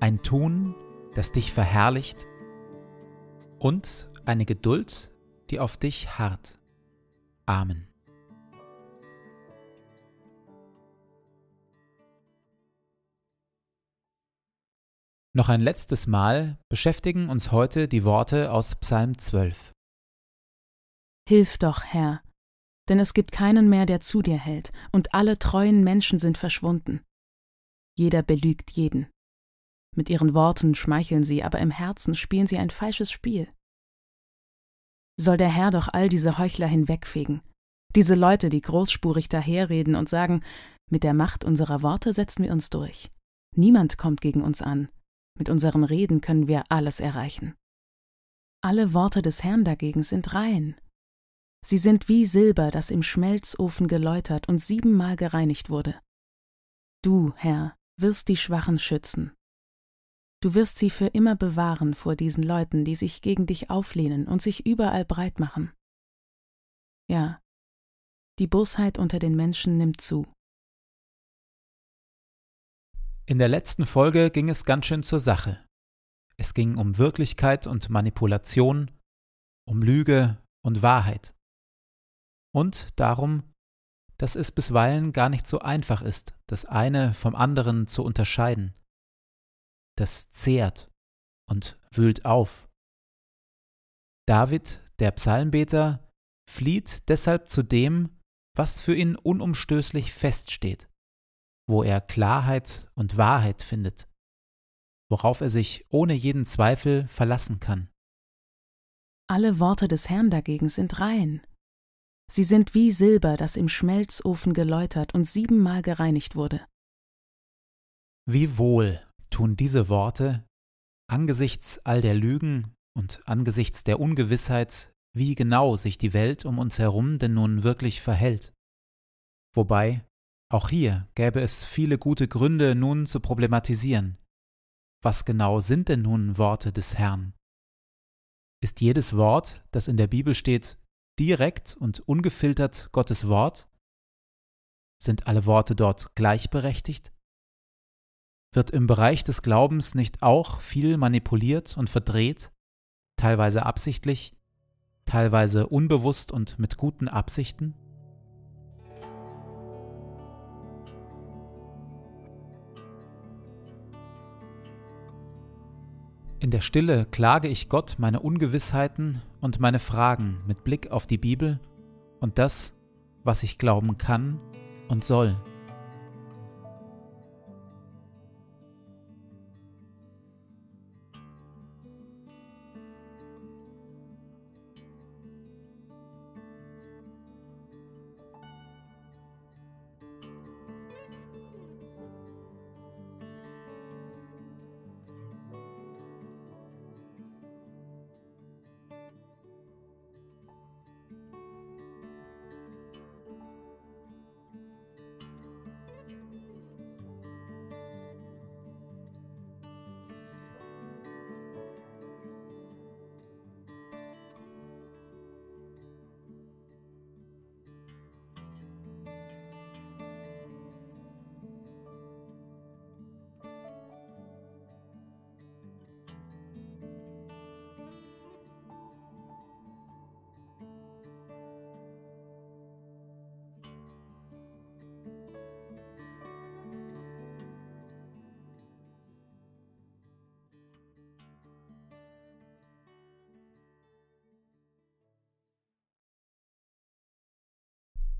ein Tun, das dich verherrlicht und eine Geduld, die auf dich harrt. Amen. Noch ein letztes Mal beschäftigen uns heute die Worte aus Psalm 12. Hilf doch, Herr, denn es gibt keinen mehr, der zu dir hält, und alle treuen Menschen sind verschwunden. Jeder belügt jeden. Mit ihren Worten schmeicheln sie, aber im Herzen spielen sie ein falsches Spiel. Soll der Herr doch all diese Heuchler hinwegfegen, diese Leute, die großspurig daherreden und sagen, mit der Macht unserer Worte setzen wir uns durch. Niemand kommt gegen uns an. Mit unseren Reden können wir alles erreichen. Alle Worte des Herrn dagegen sind rein. Sie sind wie Silber, das im Schmelzofen geläutert und siebenmal gereinigt wurde. Du, Herr, wirst die Schwachen schützen, Du wirst sie für immer bewahren vor diesen Leuten, die sich gegen dich auflehnen und sich überall breit machen. Ja, die Bosheit unter den Menschen nimmt zu. In der letzten Folge ging es ganz schön zur Sache. Es ging um Wirklichkeit und Manipulation, um Lüge und Wahrheit. Und darum, dass es bisweilen gar nicht so einfach ist, das eine vom anderen zu unterscheiden das zehrt und wühlt auf. David, der Psalmbeter, flieht deshalb zu dem, was für ihn unumstößlich feststeht, wo er Klarheit und Wahrheit findet, worauf er sich ohne jeden Zweifel verlassen kann. Alle Worte des Herrn dagegen sind rein. Sie sind wie Silber, das im Schmelzofen geläutert und siebenmal gereinigt wurde. Wie wohl tun diese Worte angesichts all der Lügen und angesichts der Ungewissheit, wie genau sich die Welt um uns herum denn nun wirklich verhält. Wobei, auch hier gäbe es viele gute Gründe nun zu problematisieren. Was genau sind denn nun Worte des Herrn? Ist jedes Wort, das in der Bibel steht, direkt und ungefiltert Gottes Wort? Sind alle Worte dort gleichberechtigt? Wird im Bereich des Glaubens nicht auch viel manipuliert und verdreht, teilweise absichtlich, teilweise unbewusst und mit guten Absichten? In der Stille klage ich Gott meine Ungewissheiten und meine Fragen mit Blick auf die Bibel und das, was ich glauben kann und soll.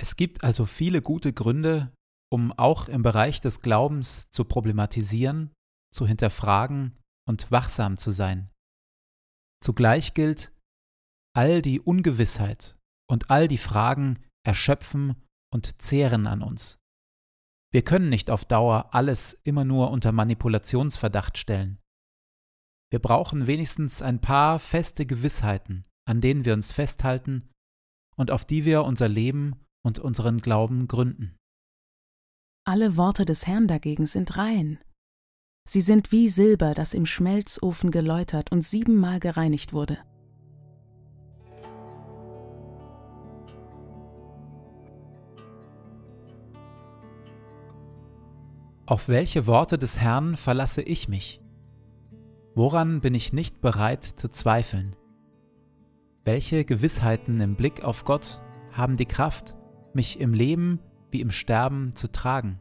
Es gibt also viele gute Gründe, um auch im Bereich des Glaubens zu problematisieren, zu hinterfragen und wachsam zu sein. Zugleich gilt, all die Ungewissheit und all die Fragen erschöpfen und zehren an uns. Wir können nicht auf Dauer alles immer nur unter Manipulationsverdacht stellen. Wir brauchen wenigstens ein paar feste Gewissheiten, an denen wir uns festhalten und auf die wir unser Leben und unseren Glauben gründen. Alle Worte des Herrn dagegen sind rein. Sie sind wie Silber, das im Schmelzofen geläutert und siebenmal gereinigt wurde. Auf welche Worte des Herrn verlasse ich mich? Woran bin ich nicht bereit zu zweifeln? Welche Gewissheiten im Blick auf Gott haben die Kraft, mich im Leben wie im Sterben zu tragen.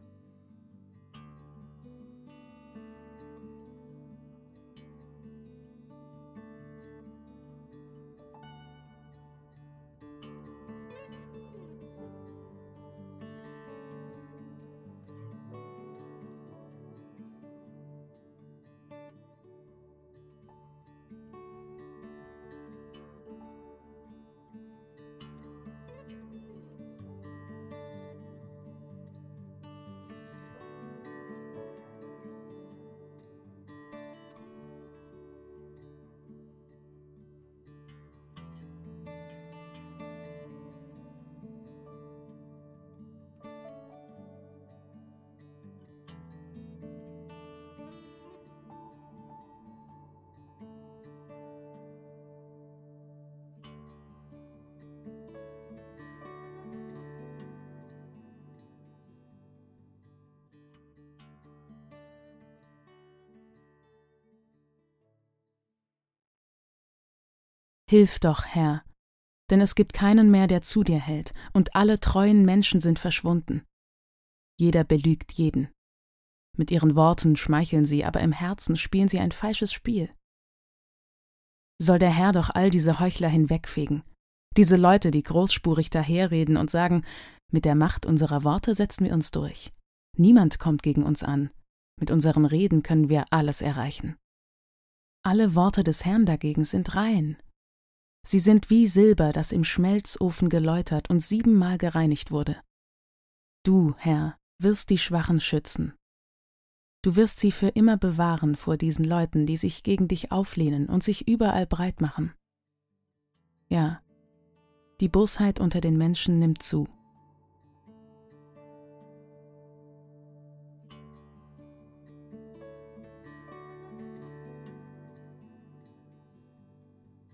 Hilf doch, Herr, denn es gibt keinen mehr, der zu dir hält, und alle treuen Menschen sind verschwunden. Jeder belügt jeden. Mit ihren Worten schmeicheln sie, aber im Herzen spielen sie ein falsches Spiel. Soll der Herr doch all diese Heuchler hinwegfegen, diese Leute, die großspurig daherreden und sagen, mit der Macht unserer Worte setzen wir uns durch. Niemand kommt gegen uns an. Mit unseren Reden können wir alles erreichen. Alle Worte des Herrn dagegen sind rein, Sie sind wie Silber, das im Schmelzofen geläutert und siebenmal gereinigt wurde. Du, Herr, wirst die Schwachen schützen. Du wirst sie für immer bewahren vor diesen Leuten, die sich gegen dich auflehnen und sich überall breit machen. Ja, die Bosheit unter den Menschen nimmt zu.